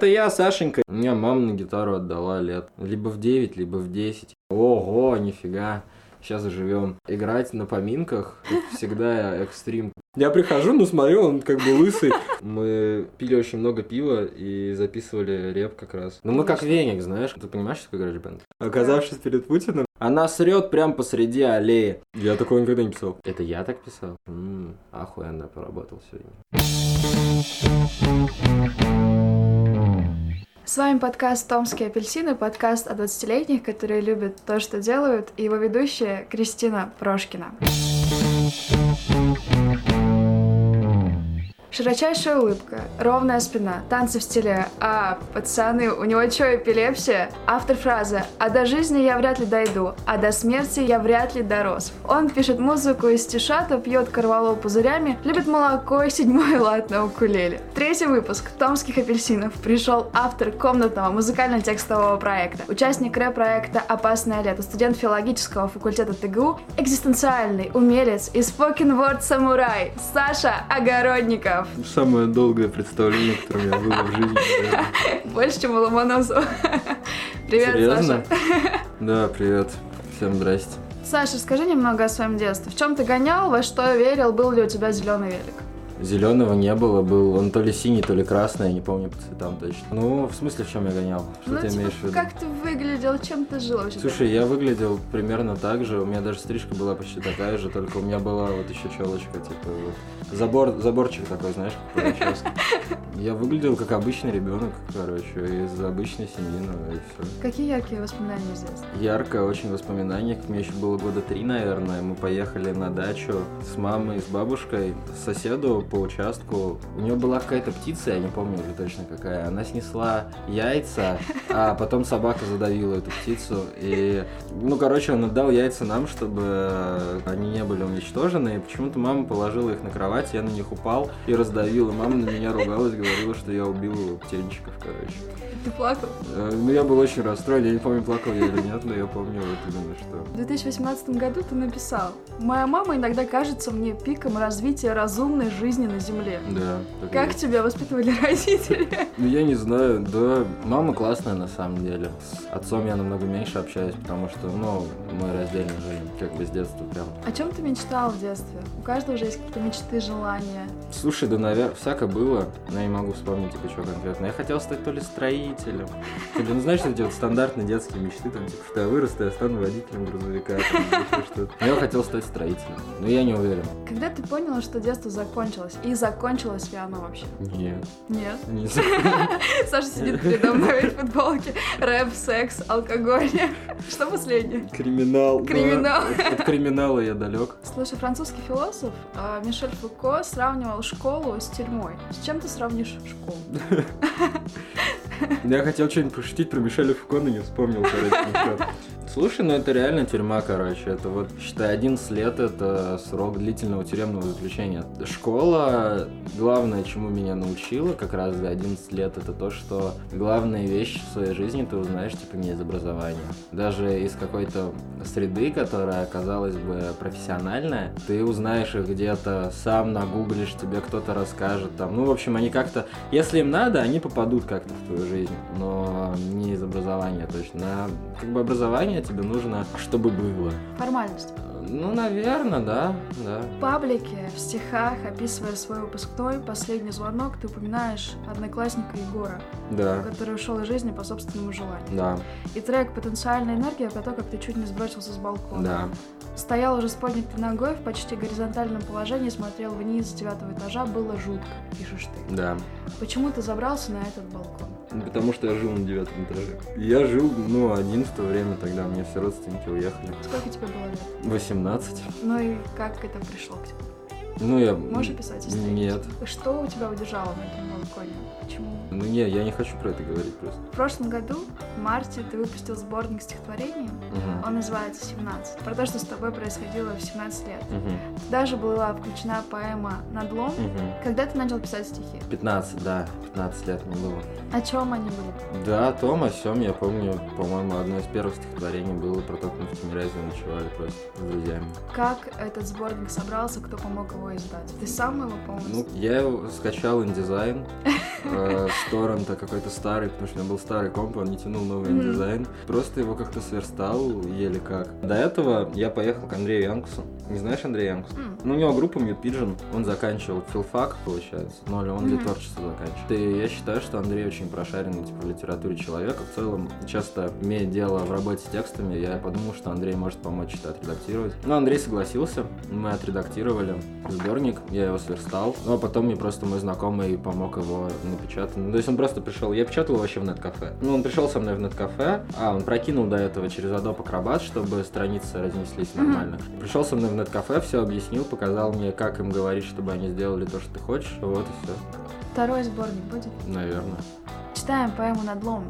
Это я, Сашенька. Меня мама на гитару отдала лет. Либо в 9, либо в 10. Ого, нифига. Сейчас живем. Играть на поминках всегда экстрим. Я прихожу, ну смотрю, он как бы лысый. Мы пили очень много пива и записывали реп как раз. Ну мы как веник, знаешь. Ты понимаешь, что такое гараж бенд? Оказавшись перед Путиным, она срет прям посреди аллеи. Я такого никогда не писал. Это я так писал? М-м, охуенно поработал сегодня. С вами подкаст «Томские апельсины», подкаст о 20-летних, которые любят то, что делают, и его ведущая Кристина Прошкина. Широчайшая улыбка, ровная спина, танцы в стиле «А, пацаны, у него что, эпилепсия?» Автор фразы «А до жизни я вряд ли дойду, а до смерти я вряд ли дорос». Он пишет музыку из стишата, пьет корвалол пузырями, любит молоко и седьмой лад на укулеле. Третий выпуск «Томских апельсинов» пришел автор комнатного музыкально-текстового проекта, участник рэп-проекта «Опасное лето», студент филологического факультета ТГУ, экзистенциальный умелец и spoken word самурай Саша Огородников. Самое долгое представление, которое меня было в жизни. Больше, чем у Ломоносова. Привет, Серьезно? Саша. Да, привет. Всем здрасте. Саша, скажи немного о своем детстве. В чем ты гонял, во что верил, был ли у тебя зеленый велик? Зеленого не было, был он то ли синий, то ли красный, я не помню по цветам точно. Ну, в смысле, в чем я гонял? Что ну, ты типа, имеешь в виду? как ты выглядел, чем ты жил вообще? Слушай, я выглядел примерно так же, у меня даже стрижка была почти такая же, только у меня была вот еще челочка, типа вот, забор, заборчик такой, знаешь. Я выглядел как обычный ребенок, короче, из обычной семьи, ну и все. Какие яркие воспоминания детства? Яркое очень воспоминание, мне еще было года три, наверное, мы поехали на дачу с мамой, с бабушкой, к соседу по участку. У нее была какая-то птица, я не помню уже точно какая, она снесла яйца, а потом собака задавила эту птицу, и, ну, короче, он отдал яйца нам, чтобы они не были уничтожены, и почему-то мама положила их на кровать, я на них упал и раздавил, и мама на меня ругалась, говорила, что я убил птенчиков, короче. Ты плакал? Э, Ну, я был очень расстроен, я не помню, плакал я или нет, но я помню вот именно что. В 2018 году ты написал «Моя мама иногда кажется мне пиком развития разумной жизни на Земле». Да. Как тебя воспитывали родители? Ну, я не знаю, да, мама классная на самом деле. С отцом я намного меньше общаюсь, потому что, ну, мы раздельно живем, как бы с детства прям. О чем ты мечтал в детстве? У каждого же есть какие-то мечты, желания. Слушай, да, наверное, всяко было, но я не могу вспомнить, типа, что конкретно. Я хотел стать то ли строителем, то ли, ну, знаешь, эти вот стандартные детские мечты, там, типа, что я вырасту, я стану водителем грузовика, там, что-то. Но я хотел стать строителем, но я не уверен. Когда ты поняла, что детство закончилось? И закончилось ли оно вообще? Нет, Нет. не. Саша сидит передо мной в футболке. Рэп, секс, алкоголь. Что последнее? Криминал. Криминал. От, криминала я далек. Слушай, французский философ э, Мишель Фуко сравнивал школу с тюрьмой. С чем ты сравнишь школу? Я хотел что-нибудь пошутить про Мишеля Фуко, но не вспомнил, короче. Слушай, ну это реально тюрьма, короче. Это вот, считай, 11 лет это срок длительного тюремного заключения. Школа, главное, чему меня научила как раз за 11 лет, это то, что главные вещи в своей жизни ты узнаешь, типа, не из образования. Даже из какой-то среды, которая, казалось бы, профессиональная, ты узнаешь их где-то, сам нагуглишь, тебе кто-то расскажет там. Ну, в общем, они как-то, если им надо, они попадут как-то в твою жизнь, но не из образования точно. А как бы образование тебе нужно, чтобы было. Формальность. Ну, наверное, да, да. В паблике, в стихах, описывая свой выпускной, последний звонок, ты упоминаешь одноклассника Егора, Да, который ушел из жизни по собственному желанию. да, И трек «Потенциальная энергия» про то, как ты чуть не сбросился с балкона. да. Стоял уже с поднятой ногой в почти горизонтальном положении, смотрел вниз с девятого этажа, было жутко, пишешь ты. Да. Почему ты забрался на этот балкон? Ну, Потому что я жил на девятом этаже. Я жил, ну, один в то время тогда, мне все родственники уехали. Сколько тебе было лет? 18. Ну и как это пришло к тебе? Ну, я... Можешь описать историю? Нет. Что у тебя удержало на этом балконе? Почему? Ну, не, я не хочу про это говорить просто. В прошлом году, в марте, ты выпустил сборник стихотворений. Мгм. Он называется «17». Про то, что с тобой происходило в 17 лет. Мгм. Даже была включена поэма «Надлом». Мгм. Когда ты начал писать стихи? 15, да, 15 лет мне было. О чем они были? Да, о том, о сём, я помню, по-моему, одно из первых стихотворений было про то, как мы в Тимирязеве ночевали просто с друзьями. Как этот сборник собрался, кто помог его его издать? Ты сам его Ну, полностью? я его скачал индизайн э, с торрента какой-то старый, потому что у меня был старый комп, он не тянул новый индизайн. Просто его как-то сверстал, еле как. До этого я поехал к Андрею Янкусу. Не знаешь Андрея Янкуса? М. Ну, у него группа Mute Pigeon, он заканчивал филфак, получается, но он для Мгм. творчества заканчивает. И я считаю, что Андрей очень прошаренный, типа, в литературе человек. В целом, часто имея дело в работе с текстами, я подумал, что Андрей может помочь что-то отредактировать. Ну, Андрей согласился, мы отредактировали сборник, я его сверстал. Ну, а потом мне просто мой знакомый помог его напечатать. Ну, то есть он просто пришел, я печатал вообще в нет-кафе. Ну, он пришел со мной в нет-кафе, а, он прокинул до этого через Adobe Acrobat, чтобы страницы разнеслись нормально. Пришел со мной в нет-кафе, все объяснил, показал мне, как им говорить, чтобы они сделали то, что ты хочешь. Вот и все, Второй сборник будет? наверное. Читаем поэму «Надлом».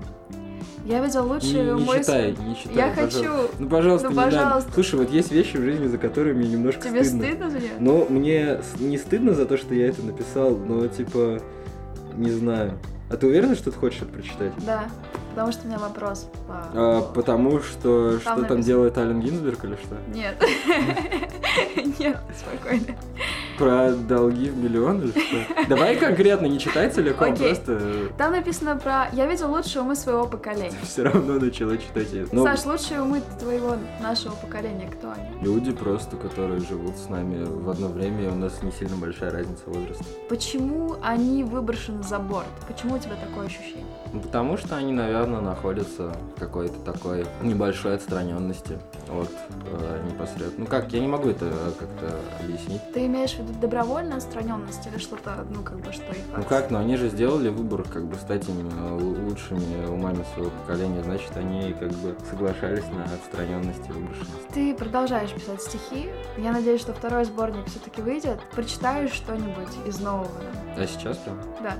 Я видел Не, лучшую не мой... читай, не читай. Я пожалуйста. хочу. Ну, пожалуйста, Ну, не надо. пожалуйста. Слушай, вот есть вещи в жизни, за которые мне немножко Тебе стыдно. стыдно за нее? Ну, мне не стыдно за то, что я это написал, но типа, не знаю. А ты уверена, что ты хочешь это прочитать? Да, потому что у меня вопрос. по- А, потому что что там написано. делает Ален Гинзберг или что? Нет. Нет, спокойно. Про долги в миллион или что? Давай конкретно, не читай целиком, просто Там написано про «Я видел лучшие умы своего поколения». все равно начала читать это. Ну, Саш, лучшие умы твоего, нашего поколения, кто они? люди просто, которые живут с нами в одно время, и у нас не сильно большая разница возраста. Почему они выброшены за борт? Почему у тебя такое ощущение? Ну, потому что они, наверное, находятся в какой-то такой небольшой отстраненности от э, непосредственно. Ну как, я не могу это э, как-то объяснить. Ты имеешь в виду добровольную отстраненность или что-то, ну, как бы, что их... Ну как, но они же сделали выбор, как бы стать именно лучшими умами своего поколения, значит, они как бы соглашались на отстраненность и выброшенность. Ты продолжаешь писать стихи. Я надеюсь, что второй сборник все-таки выйдет. Прочитаешь что-нибудь из нового? А сейчас прям? Да.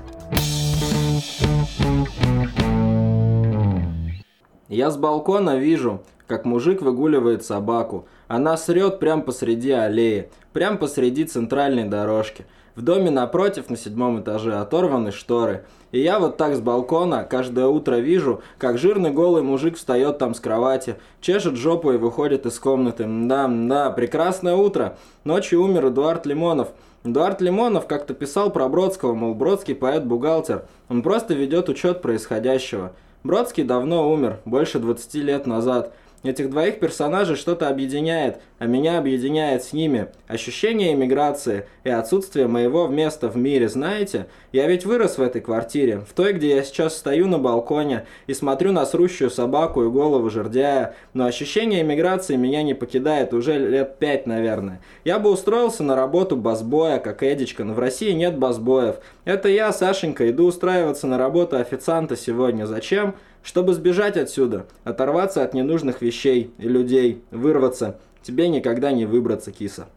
Я с балкона вижу, как мужик выгуливает собаку. Она срет прямо посреди аллеи, прямо посреди центральной дорожки. В доме напротив на седьмом этаже оторваны шторы. И я вот так с балкона каждое утро вижу, как жирный голый мужик встает там с кровати, чешет жопу и выходит из комнаты. Да, да, прекрасное утро. Ночью умер Эдуард Лимонов. Эдуард Лимонов как-то писал про Бродского, мол, Бродский поэт-бухгалтер. Он просто ведет учет происходящего. Бродский давно умер, больше 20 лет назад. Этих двоих персонажей что-то объединяет, а меня объединяет с ними. Ощущение эмиграции и отсутствие моего места в мире, знаете? Я ведь вырос в этой квартире, в той, где я сейчас стою на балконе и смотрю на срущую собаку и голову жердяя, но ощущение эмиграции меня не покидает уже лет пять, наверное. Я бы устроился на работу басбоя, как Эдичка, но в России нет басбоев. Это я, Сашенька, иду устраиваться на работу официанта сегодня. Зачем? Чтобы сбежать отсюда, оторваться от ненужных вещей и людей, вырваться. Тебе никогда не выбраться, киса.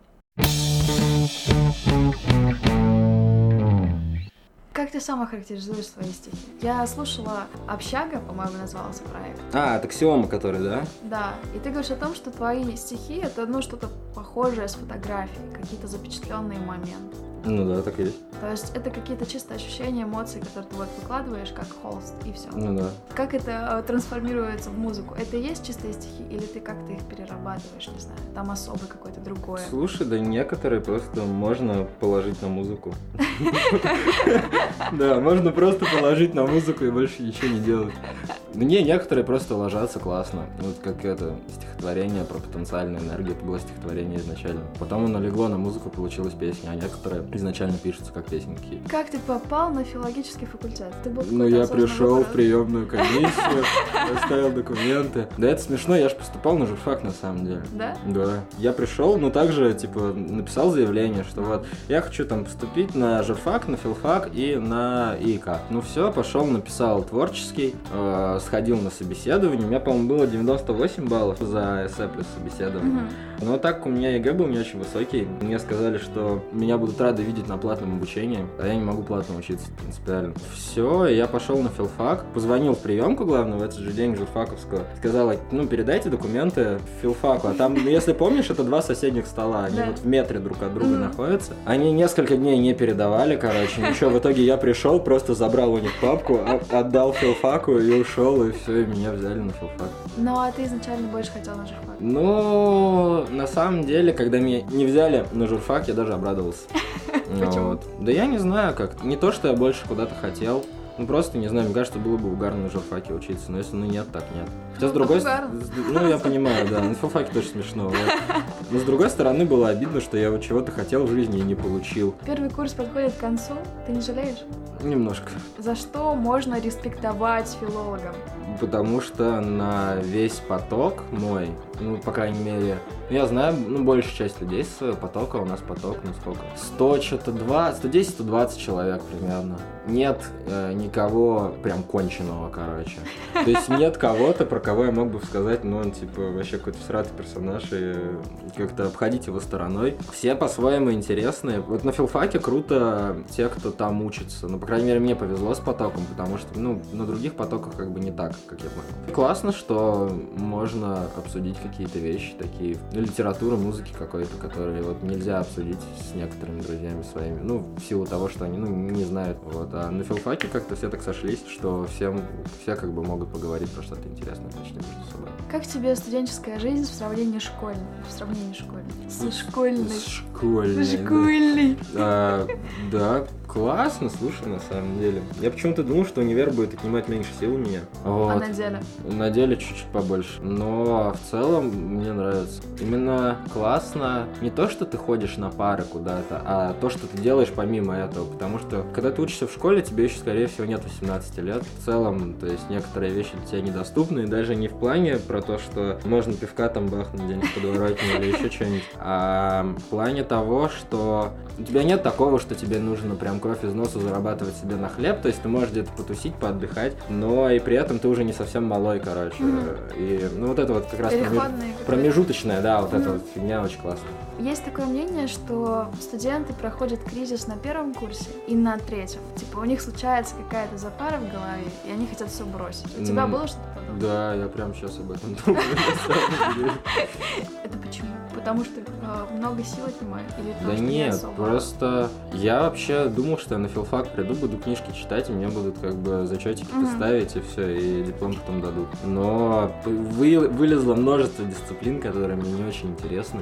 Как ты сам охарактеризуешь свои стихи? Я слушала «Общага», по-моему, назывался проект. А, это Ксиома, который, да? Да, и ты говоришь о том, что твои стихи — это, ну, что-то похожее с фотографией, какие-то запечатленные моменты. Ну да, так и есть. То есть это какие-то чисто ощущения, эмоции, которые ты вот выкладываешь как холст, и все. Ну да. Как это э, трансформируется в музыку? Это и есть чистые стихи, или ты как-то их перерабатываешь, не знаю, там особое какое-то другое? Слушай, да некоторые просто можно положить на музыку. Да, можно просто положить на музыку и больше ничего не делать. Мне некоторые просто ложатся классно. Вот как это стихотворение про потенциальную энергию, это было стихотворение изначально. Потом оно легло на музыку, получилась песня, а некоторые изначально пишутся как песенки. Как ты попал на филологический факультет? Ты был Ну, я пришел в приемную комиссию, оставил документы. Да это смешно, я же поступал на журфак на самом деле. Да? Да. Я пришел, ну также, типа, написал заявление, что вот я хочу там поступить на журфак, на филфак и на ИК. Ну все, пошел, написал творческий, э, сходил на собеседование. У меня, по-моему, было 98 баллов за эссе плюс собеседование. Мгм. Но так у меня ЕГЭ был не очень высокий. Мне сказали, что меня будут рады видеть на платном обучении, а я не могу платно учиться принципиально. Все, я пошел на филфак, позвонил в приемку, главное, в этот же день журфаковского. Сказала, ну, передайте документы филфаку. А там, если помнишь, это два соседних стола, они Да. вот в метре друг от друга находятся. Они несколько дней не передавали, короче. Ничего, в итоге я пришел, просто забрал у них папку, а- отдал филфаку и ушел. Школу, и все, и меня взяли на филфак. Ну, а ты изначально больше хотел на журфак? Ну, на самом деле, когда меня не взяли на журфак, я даже обрадовался. Почему? Да я не знаю как. Не то, что я больше куда-то хотел. Ну просто, не знаю, мне кажется, было бы угарно на журфаке учиться, но если ну нет, так нет. Хотя с другой стороны, ну я понимаю, да, на филфаке тоже смешно. вот. Но с другой стороны, было обидно, что я вот чего-то хотел в жизни и не получил. Первый курс подходит к концу, ты не жалеешь? Немножко. За что можно респектовать филологам? Потому что на весь поток мой, ну, по крайней мере, я знаю, ну, большая часть людей с потока, у нас поток, ну, сколько? 100, что-то 2, 110-120 человек примерно. Нет э, никого прям конченого, короче. То есть нет кого-то, про кого я мог бы сказать, ну, он, типа, вообще какой-то всратый персонаж, и как-то обходить его стороной. Все по-своему интересные. Вот на филфаке круто те, кто там учится. Ну, по крайней мере, мне повезло с потоком, потому что, ну, на других потоках как бы не так, как я понял. Классно, что можно обсудить какие-то вещи такие, ну, литературу, музыки какой-то, которые вот нельзя обсудить с некоторыми друзьями своими, ну, в силу того, что они, ну, не знают, вот. А на филфаке как-то все так сошлись, что всем, все как бы могут поговорить про что-то интересное почти между собой. Как тебе студенческая жизнь в сравнении школьной? В сравнении школьной. Со школьной. Да. Школьной. А, да, классно, слушай, на самом деле. Я почему-то думал, что универ будет отнимать меньше сил у меня. А Вот. на деле? На деле чуть-чуть побольше. Но в целом мне нравится. Именно классно не то, что ты ходишь на пары куда-то, а то, что ты делаешь помимо этого. Потому что когда ты учишься в школе, тебе еще, скорее всего, нет 18 лет. В целом, то есть некоторые вещи для тебя недоступны. И даже не в плане про то, что можно пивка там бахнуть где-нибудь в подворотне или еще что-нибудь. А в плане того, что у тебя нет такого, что тебе нужно прям кровь из носа зарабатывать себе на хлеб. То есть ты можешь где-то потусить, поотдыхать, но и при этом ты уже не совсем малой, короче. Мгм. И ну вот это вот как раз проме- Переходные. какие-то. промежуточная, да, вот эта Мгм. вот фигня очень классная. Есть такое мнение, что студенты проходят кризис на первом курсе и на третьем. Типа у них случается какая-то запара в голове, и они хотят все бросить. У тебя М, было что-то подобное? Да, я прям сейчас об этом думаю. Это почему? Потому что э, много сил отнимает? Или потому Да что не нет, особо? просто я вообще думал, что я на филфак приду, буду книжки читать, и мне будут как бы зачетики Мгм. ставить, и все, и диплом потом дадут. Но вы- вылезло множество дисциплин, которые мне не очень интересны.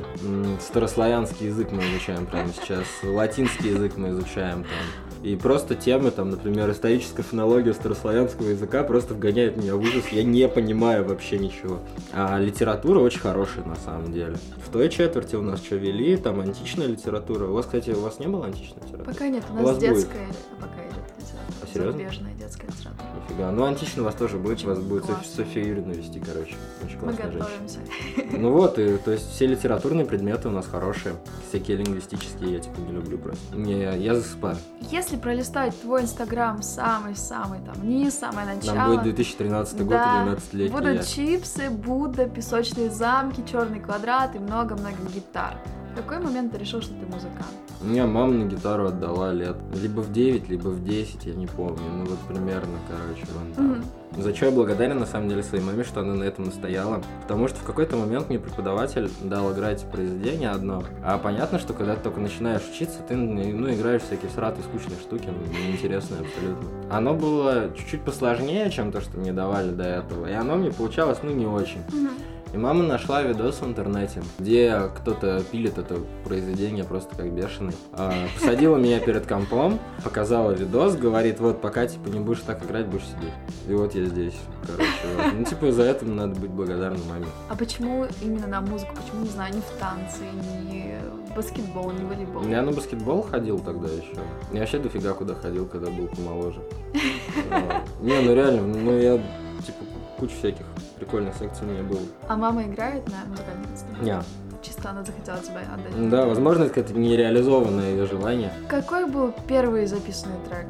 Старославянский язык мы изучаем прямо сейчас, латинский язык мы изучаем там. И просто темы, там, например, историческая фонология старославянского языка просто вгоняет меня в ужас. Я не понимаю вообще ничего. А литература очень хорошая на самом деле. В той четверти у нас что вели, там античная литература. У вас, кстати, у вас не было античной литературы? Пока нет, у У нас вас будет? детская пока литература. А, серьезно? Зарубежная детская литература. Нифига. Ну, античная у вас тоже будет, у вас будет Классно. София Юрьевна вести, короче. Очень Мы классная женщина. готовимся. Ну вот, и, то есть все литературные предметы у нас хорошие. Всякие лингвистические я типа не люблю просто. Не, я засыпаю. Если пролистать твой инстаграм самый-самый там вниз, самое начало, Нам будет 2013 год, Да, 12 летний будут я. чипсы, Будда, песочные замки, черный квадрат и много-много гитар. В какой момент ты решил, что ты музыкант? У меня мама на гитару отдала лет. Либо в 9, либо в 10, я не помню. Ну вот примерно, короче, вон там. Мгм. За что я благодарен на самом деле своей маме, что она на этом настояла. Потому что в какой-то момент мне преподаватель дал играть произведение одно. А понятно, что когда ты только начинаешь учиться, ты ну, играешь всякие сратые, скучные штуки, ну, неинтересные абсолютно. Оно было чуть-чуть посложнее, чем то, что мне давали до этого. И оно мне получалось, ну, не очень. Мгм. И мама нашла видос в интернете, где кто-то пилит это произведение просто как бешеный. А, Посадила меня перед компом, показала видос, говорит, вот пока типа не будешь так играть, будешь сидеть. И вот я здесь, короче. вот. Ну типа за это надо быть благодарным маме. А почему именно на музыку? Почему, не знаю, не в танцы, не в баскетбол, не в волейбол? Я на баскетбол ходил тогда еще. Я вообще дофига куда ходил, когда был помоложе. Не, ну реально, ну я типа куча всяких прикольных секций у меня было. А мама играет на музыкальных инструментах? Не. Чисто она захотела тебя отдать. Да, возможно, это какое-то нереализованное ее желание. Какой был первый записанный трек?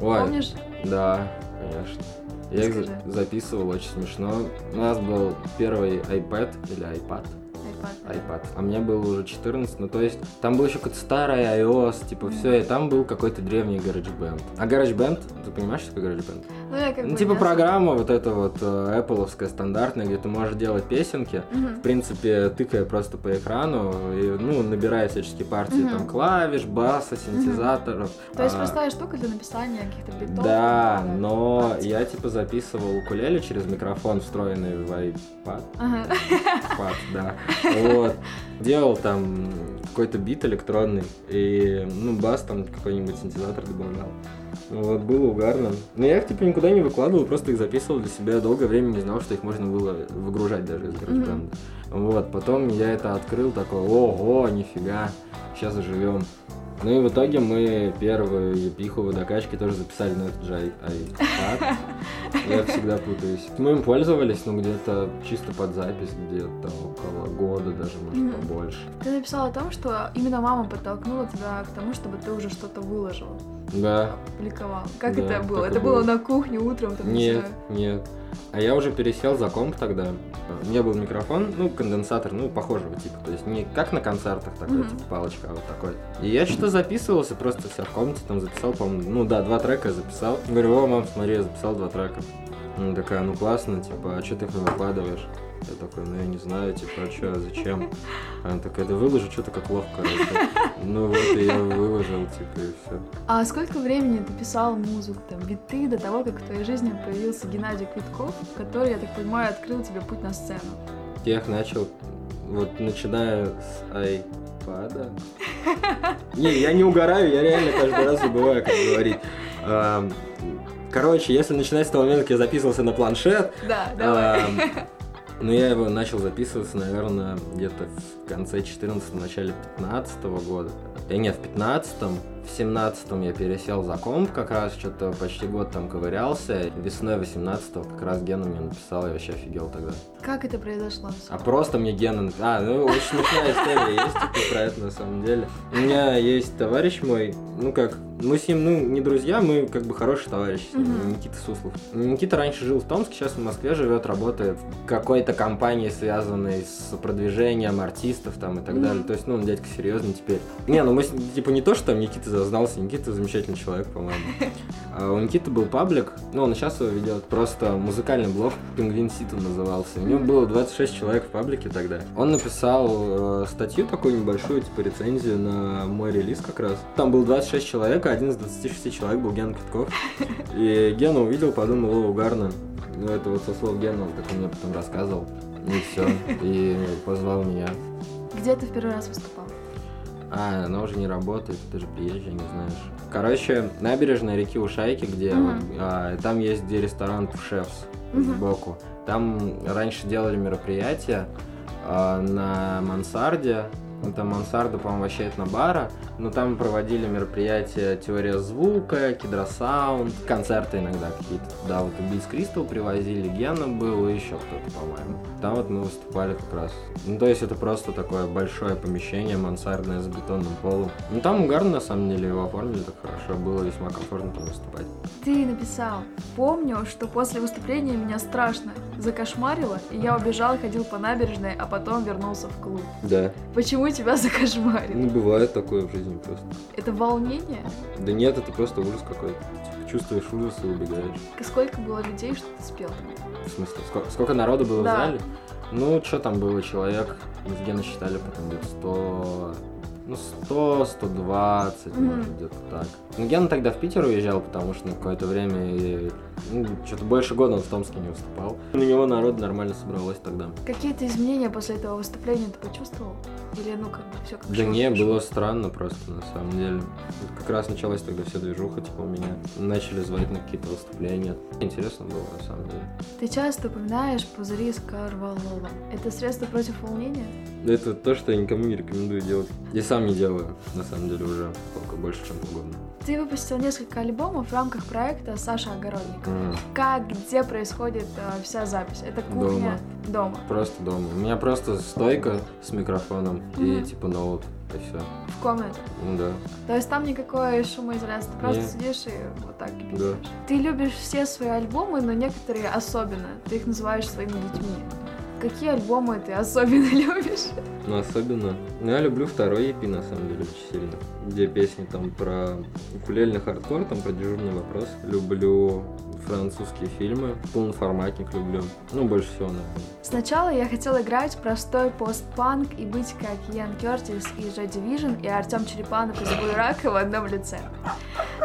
Ой, Помнишь? Да, конечно. Я их Расскажи. за- записывал, очень смешно. У нас был первый iPad или iPad. iPad. iPad. А мне было уже 14, ну то есть там был еще какой-то старый iOS, типа все, и там был какой-то древний GarageBand. А GarageBand, ты понимаешь, что такое GarageBand? Ну, я как Ну, бы типа программа вот эта вот э, Apple стандартная, где ты можешь делать песенки, Мгм. в принципе, тыкая просто по экрану, и, ну, набирая всяческие партии Мгм. там клавиш, баса, синтезаторов. То есть А, простая штука для написания каких-то битов. Да, но партий. я типа записывал укулеле через микрофон, встроенный в iPad. Ага. Пад, да. Вот. Делал там какой-то бит электронный, и, ну, бас там какой-нибудь синтезатор добавлял. Вот, было угарно. Но я их, типа, никуда не выкладывал, просто их записывал для себя. Долгое время не знал, что их можно было выгружать даже из GarageBand. Вот, потом я это открыл, такой, ого, нифига, сейчас заживем. Ну и в итоге мы первую епиху водокачки тоже записали на iPad. Я всегда путаюсь. Мы им пользовались, ну, где-то чисто под запись, где-то около года даже, может, побольше. Ты написал о том, что именно мама подтолкнула тебя к тому, чтобы ты уже что-то выложил, Да, публиковал. Как Да, это было? Это было было. на кухне утром? Там, не нет, знаю. нет. А я уже пересел за комп тогда. У меня был микрофон, ну, конденсатор, ну, похожего типа. То есть не как на концертах такой, Мгм. типа палочка, а вот такой. И я что-то записывался, просто себя в комнате там записал, по-моему, ну да, два трека записал. Говорю, о, мам, смотри, я записал два трека. Она такая, ну классно, типа, а что ты их не выкладываешь? Я такой, ну я не знаю, типа, а что, зачем? Она такая, да выложи что-то как лох, короче. Ну вот, и я выложил, типа, и все. А сколько времени ты писал музыку, там, биты до того, как в твоей жизни появился Геннадий Квитков, который, я так понимаю, открыл тебе путь на сцену? Я их начал, вот, начиная с айпада. Не, я не угораю, я реально каждый раз забываю, как говорить. Короче, если начинать с того момента, как я записывался на планшет, Да, давай. Ну, я его начал записываться, наверное, где-то в конце 14 начале 15 года. Э, нет, в 15 в 17 я пересел за комп, как раз что-то почти год там ковырялся. Весной 18 как раз Гена мне написал, я вообще офигел тогда. Как это произошло? А просто мне Гена... А, ну, очень смешная история есть типа, про это на самом деле. У меня есть товарищ мой, ну как, мы с ним, ну, не друзья, мы как бы хорошие товарищи с ним, Мгм. Никита Суслов. Никита раньше жил в Томске, сейчас в Москве живет, работает в какой-то компании, связанной с продвижением артистов там и так далее. То есть, ну, он дядька серьезный теперь. Не, ну мы, типа, не то, что там Никита зазнался, Никита замечательный человек, по-моему. А у Никиты был паблик, ну, он сейчас его ведет, просто музыкальный блог, Пингвин Ситу назывался. У него было 26 человек в паблике тогда. Он написал э, статью такую небольшую, типа рецензию на мой релиз как раз. Там было 26 человек, а один из 26 человек был Ген Китков. И Гена увидел, подумал, о, угарно. Ну, это вот со слов Гена, он так он мне потом рассказывал. И все. И позвал меня. Где ты в первый раз выступал? А, она уже не работает, ты же приезжий, не знаешь. Короче, набережная реки Ушайки, где вот, а, там есть где ресторан Шефс сбоку. Там раньше делали мероприятия а, на мансарде. Ну, там мансарда, по-моему, вообще это на бара. Но там проводили мероприятия теория звука, кидросаунд, концерты иногда какие-то. Да, вот Убийц Кристал привозили, Гена был и еще кто-то, по-моему. Там вот мы выступали как раз. Ну, то есть это просто такое большое помещение, мансардное с бетонным полом. Ну, там угарно, на самом деле, его оформили так хорошо. Было весьма комфортно там выступать. Ты написал, помню, что после выступления меня страшно закошмарило, и я убежал, ходил по набережной, а потом вернулся в клуб. Да. Почему тебя закошмарило? Ну, бывает такое в жизни просто. Это волнение? Да нет, это просто ужас какой-то. Типа, чувствуешь ужас и убегаешь. Сколько было людей, что ты спел? В смысле, сколько, сколько народу было Да. в зале? Ну, что там было, человек, мы с Геной считали потом где-то 100... Ну, 100, 120, Мгм. может, где-то так. Ну, Гена тогда в Питер уезжал, потому что на какое-то время, ну, что-то больше года он в Томске не выступал. На него народ нормально собралось тогда. Какие-то изменения после этого выступления ты почувствовал? Или ну как бы все как Да не, было странно просто, на самом деле. Как раз началась тогда вся движуха, типа, у меня. Начали звать на какие-то выступления. Интересно было, на самом деле. Ты часто упоминаешь пузыри с Карвалолом. Это средство против волнения? Это то, что я никому не рекомендую делать. Я сам не делаю, на самом деле, уже сколько больше, чем полгода. Ты выпустил несколько альбомов в рамках проекта Саша Огородник. М, Как, где происходит э, вся запись? Это кухня дома. Просто дома. У меня просто стойка с микрофоном и Мгм. типа ноут, и все. В комнате. Ну да. То есть там никакой шумоизоляции, ты просто Нет. сидишь и вот так Да. пишешь. Ты любишь все свои альбомы, но некоторые особенно. Ты их называешь своими детьми. Какие альбомы ты особенно любишь? Ну, особенно. Ну, я люблю второй EP, на самом деле, очень сильно. Где песни там про укулельный хардкор, там про дежурный вопрос. Люблю французские фильмы. Полноформатник люблю. Ну, больше всего, наверное. Сначала я хотела играть простой постпанк и быть как Ян Кертис из Joy Division и Артем Черепанов из Буйрака в одном лице.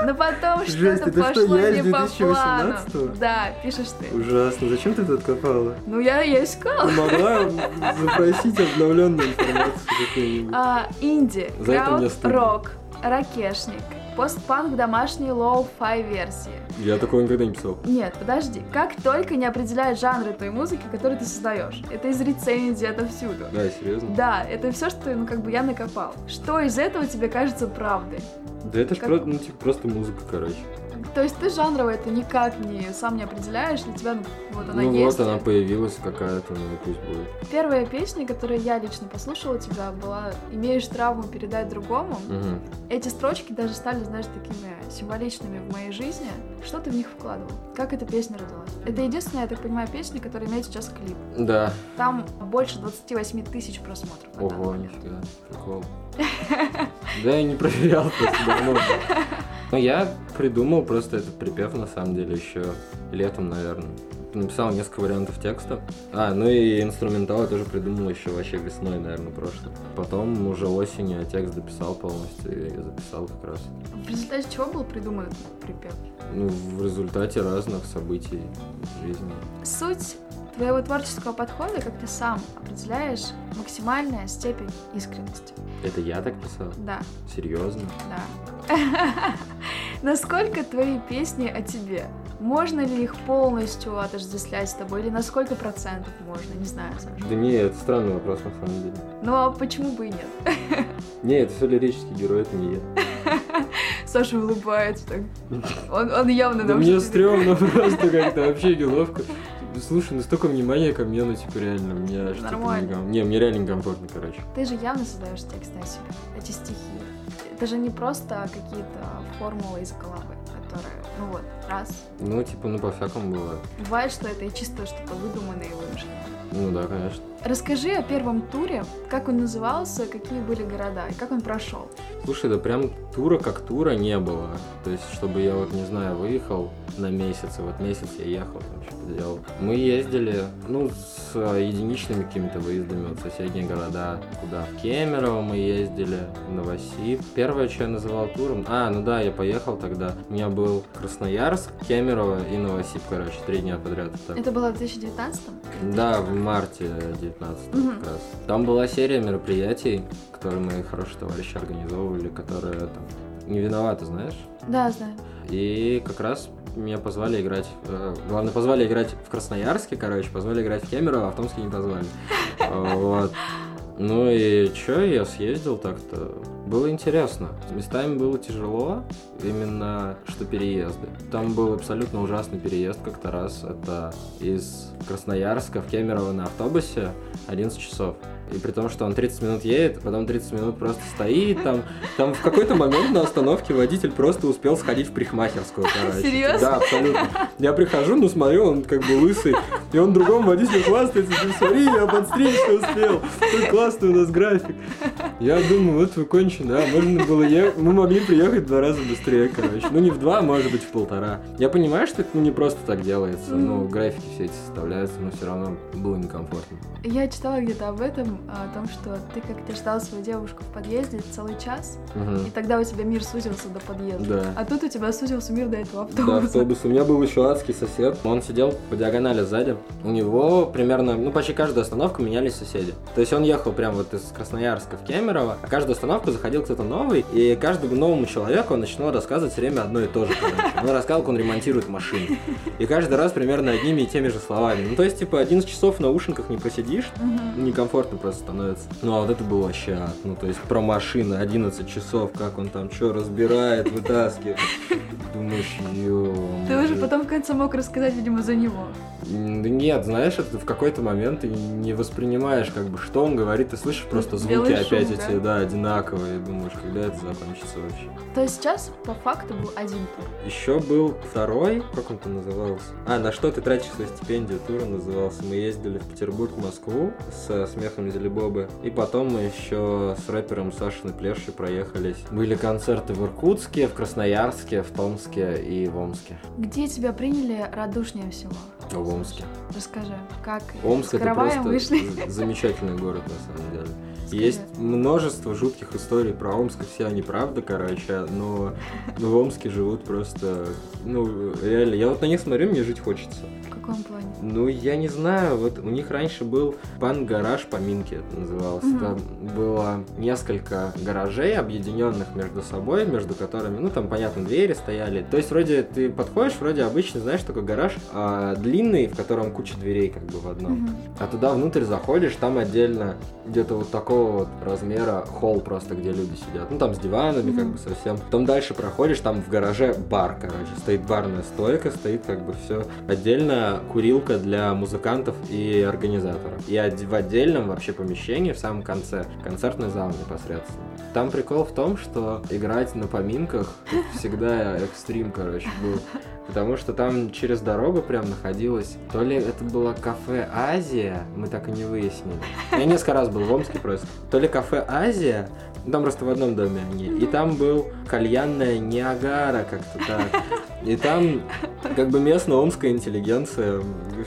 Но потом что-то это что, пошло я не по 2018-го? плану. Да, пишешь ты. Ужасно. Зачем ты тут копала? Ну, я, я искала. Могла запросить обновленную информацию какую-нибудь. А, инди, За это мне краут, стыдно. рок, ракешник, постпанк домашней lo-fi версии. Я такого никогда не писал. Нет, подожди. Как только не определяет жанры той музыки, которую ты создаешь. Это из рецензий, это всюду. Да, серьезно? Да, это все, что, ну, как бы я накопал. Что из этого тебе кажется правдой? Да это Как- про- ну, типа, просто музыка, короче. То есть ты жанрово это никак не сам не определяешь, для тебя ну, вот она ну есть. вот она появилась какая-то, ну пусть будет. Первая песня, которую я лично послушала у тебя, была «Имеешь травму передать другому». Мгм. Эти строчки даже стали, знаешь, такими символичными в моей жизни. Что ты в них вкладывал? Как эта песня родилась? Это единственная, я так понимаю, песня, которая имеет сейчас клип. Да. Там больше 28 тысяч просмотров. Ого, нифига, прикол. Да, я не проверял просто давно. Но я придумал просто этот припев, на самом деле, еще летом, наверное. Написал несколько вариантов текста. А, ну и инструментал я тоже придумал еще вообще весной, наверное, прошлым. Потом уже осенью я текст дописал полностью и записал как раз. В результате чего был придуман этот припев? Ну, в результате разных событий в жизни. Суть твоего творческого подхода, как ты сам определяешь, максимальная степень искренности. Это я так писал? Да, Серьезно? да. Насколько твои песни о тебе? Можно ли их полностью отождествлять с тобой? Или на сколько процентов можно? Не знаю, Саша. Да не, это странный вопрос на самом деле. Ну а почему бы и нет? Не, это все лирический герой, это не я. Саша улыбается так. Он, он явно Да мне стрёмно просто как-то вообще неловко. Слушай, ну столько внимания ко мне, ну типа реально, мне аж типа Нормально. не ком- Не, мне реально некомфортно, короче. Ты же явно создаешь тексты о себе, эти стихи. Это же не просто какие-то формулы из головы, которые, ну вот, раз. Ну, типа, ну по-всякому бывает. Бывает, что это и чисто что-то выдуманное и вымышленное. Ну да, конечно. Расскажи о первом туре, как он назывался, какие были города и как он прошел. Слушай, да прям тура как тура не было. То есть, чтобы я вот, не знаю, выехал на месяц, и вот месяц я ехал, там что-то делал. Мы ездили, ну, с единичными какими-то выездами, вот в соседние города. Куда? В Кемерово мы ездили, в Новосиб. Первое, что я называл туром... А, ну да, я поехал тогда. У меня был Красноярск, Кемерово и Новосиб, короче, три дня подряд. так. Это было в 2019 Да, в марте 19 Мгм. как раз. Там была серия мероприятий, которые мои хорошие товарищи организовывали, которые там не виноваты, знаешь. Да, знаю. И как раз меня позвали играть, э, главное, позвали играть в Красноярске, короче, позвали играть в Кемерово, а в Томске не позвали. Вот. Ну и чё, я съездил так-то. Было интересно. Местами было тяжело, именно что переезды. Там был абсолютно ужасный переезд как-то раз. Это из Красноярска в Кемерово на автобусе 11 часов. И при том, что он 30 минут едет, потом 30 минут просто стоит, там, там в какой-то момент на остановке водитель просто успел сходить в парикмахерскую, короче. Серьезно? Да, абсолютно. Я прихожу, ну смотрю, он как бы лысый, и он другому водителю хвастается, ты смотри, я подстричься успел, какой классный у нас график. Я думаю, вот вы кончены, а можно было ехать, мы могли приехать в два раза быстрее, короче. Ну не в два, может быть в полтора. Я понимаю, что это ну, не просто так делается, ну графики все эти составляются, но все равно было некомфортно. Я читала где-то об этом, о том, что ты как-то ждал свою девушку в подъезде целый час, Мгм. и тогда у тебя мир сузился до подъезда. Да. А тут у тебя сузился мир до этого Да, автобуса. автобус. У меня был еще адский сосед. Он сидел по диагонали сзади. У него примерно, ну, почти каждую остановку менялись соседи. То есть он ехал прям вот из Красноярска в Кемерово, а каждую остановку заходил кто-то новый, и каждому новому человеку он начинал рассказывать все время одно и то же, короче. Он рассказывал, как он ремонтирует машины. И каждый раз примерно одними и теми же словами. Ну, то есть, типа, 11 часов в наушниках не посидишь, Мгм. некомфортно просто становится. Ну, а вот это было вообще ад. Ну, то есть, про машины 11 часов, как он там что разбирает, вытаскивает. думаешь, ё Ты уже потом в конце мог рассказать, видимо, за него. Да нет, знаешь, это в какой-то момент ты не воспринимаешь, как бы, что он говорит, ты слышишь просто звуки Белый опять да? эти, да, одинаковые, и думаешь, когда это закончится вообще. То есть сейчас по факту был один тур. Еще был второй, как он там назывался? А, на что ты тратишь свою стипендию, тур он назывался. Мы ездили в Петербург, Москву с смехом Зелебобы. И потом мы еще с рэпером Сашиной Плешей проехались. Были концерты в Иркутске, в Красноярске, в Томске и в Омске. Где тебя приняли радушнее всего? В Омске. Расскажи, как Омск это просто вышли? замечательный город на самом деле. Скажи. Есть множество жутких историй про Омск, все они правда, короче, но в Омске живут просто, ну, реально, я вот на них смотрю, мне жить хочется. Каком плане? Ну, я не знаю, вот у них раньше был пан-гараж поминки, это назывался. Мгм. Там было несколько гаражей, объединенных между собой, между которыми, ну, там, понятно, двери стояли. То есть, вроде ты подходишь, вроде обычно, знаешь, такой гараж а, длинный, в котором куча дверей как бы в одном. Мгм. А туда внутрь заходишь, там отдельно где-то вот такого вот размера холл просто, где люди сидят. Ну, там с диванами как Мгм. бы совсем. Потом дальше проходишь, там в гараже бар, короче. Стоит барная стойка, стоит как бы все. Отдельно курилка для музыкантов и организаторов. И в отдельном вообще помещении, в самом конце, концертный зал непосредственно. Там прикол в том, что играть на поминках всегда экстрим, короче, был. Потому что там через дорогу прям находилось, то ли это было кафе Азия, мы так и не выяснили. Я несколько раз был в Омске просто. То ли кафе Азия, там просто в одном доме они. И там был кальянная Ниагара, как-то так. И там как бы местная омская интеллигенция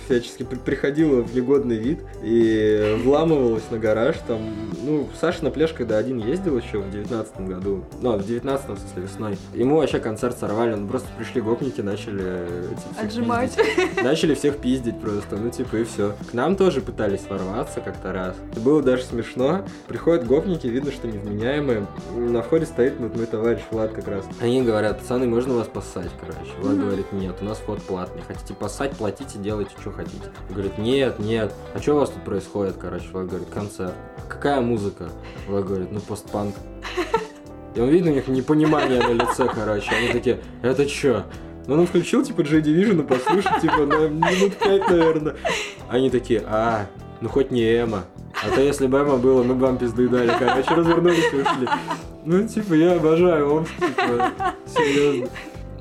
всячески при- приходила в негодный вид и вламывалась на гараж. Там, ну, Саша на пляж, когда один ездил еще в девятнадцатом году, ну, в девятнадцатом, в смысле, весной, ему вообще концерт сорвали, он просто пришли гопники, начали всех Отжимать. пиздить. Начали всех пиздить просто, ну типа и все. К нам тоже пытались ворваться как-то раз. Было даже смешно. Приходят гопники, видно, что невменяемые. На входе стоит вот мой товарищ Влад как раз. Они говорят, пацаны, можно вас поссать, короче. Влад Мгм. говорит, нет, у нас вход платный. Хотите поссать, платите, делайте, что хотите. Говорит, нет, нет. А что у вас тут происходит, короче? Влад говорит, концерт. Какая музыка? Влад говорит, ну постпанк. И он видно, у них непонимание на лице, короче. Они такие, это чё? Ну, он включил, типа, Joy Division и послушал, типа, на минут пять, наверное. Они такие, а, ну хоть не Эма. А то если бы Эма было, мы бы вам пизды дали, короче, развернулись и ушли. Ну, типа, я обожаю Омск, типа, серьезно.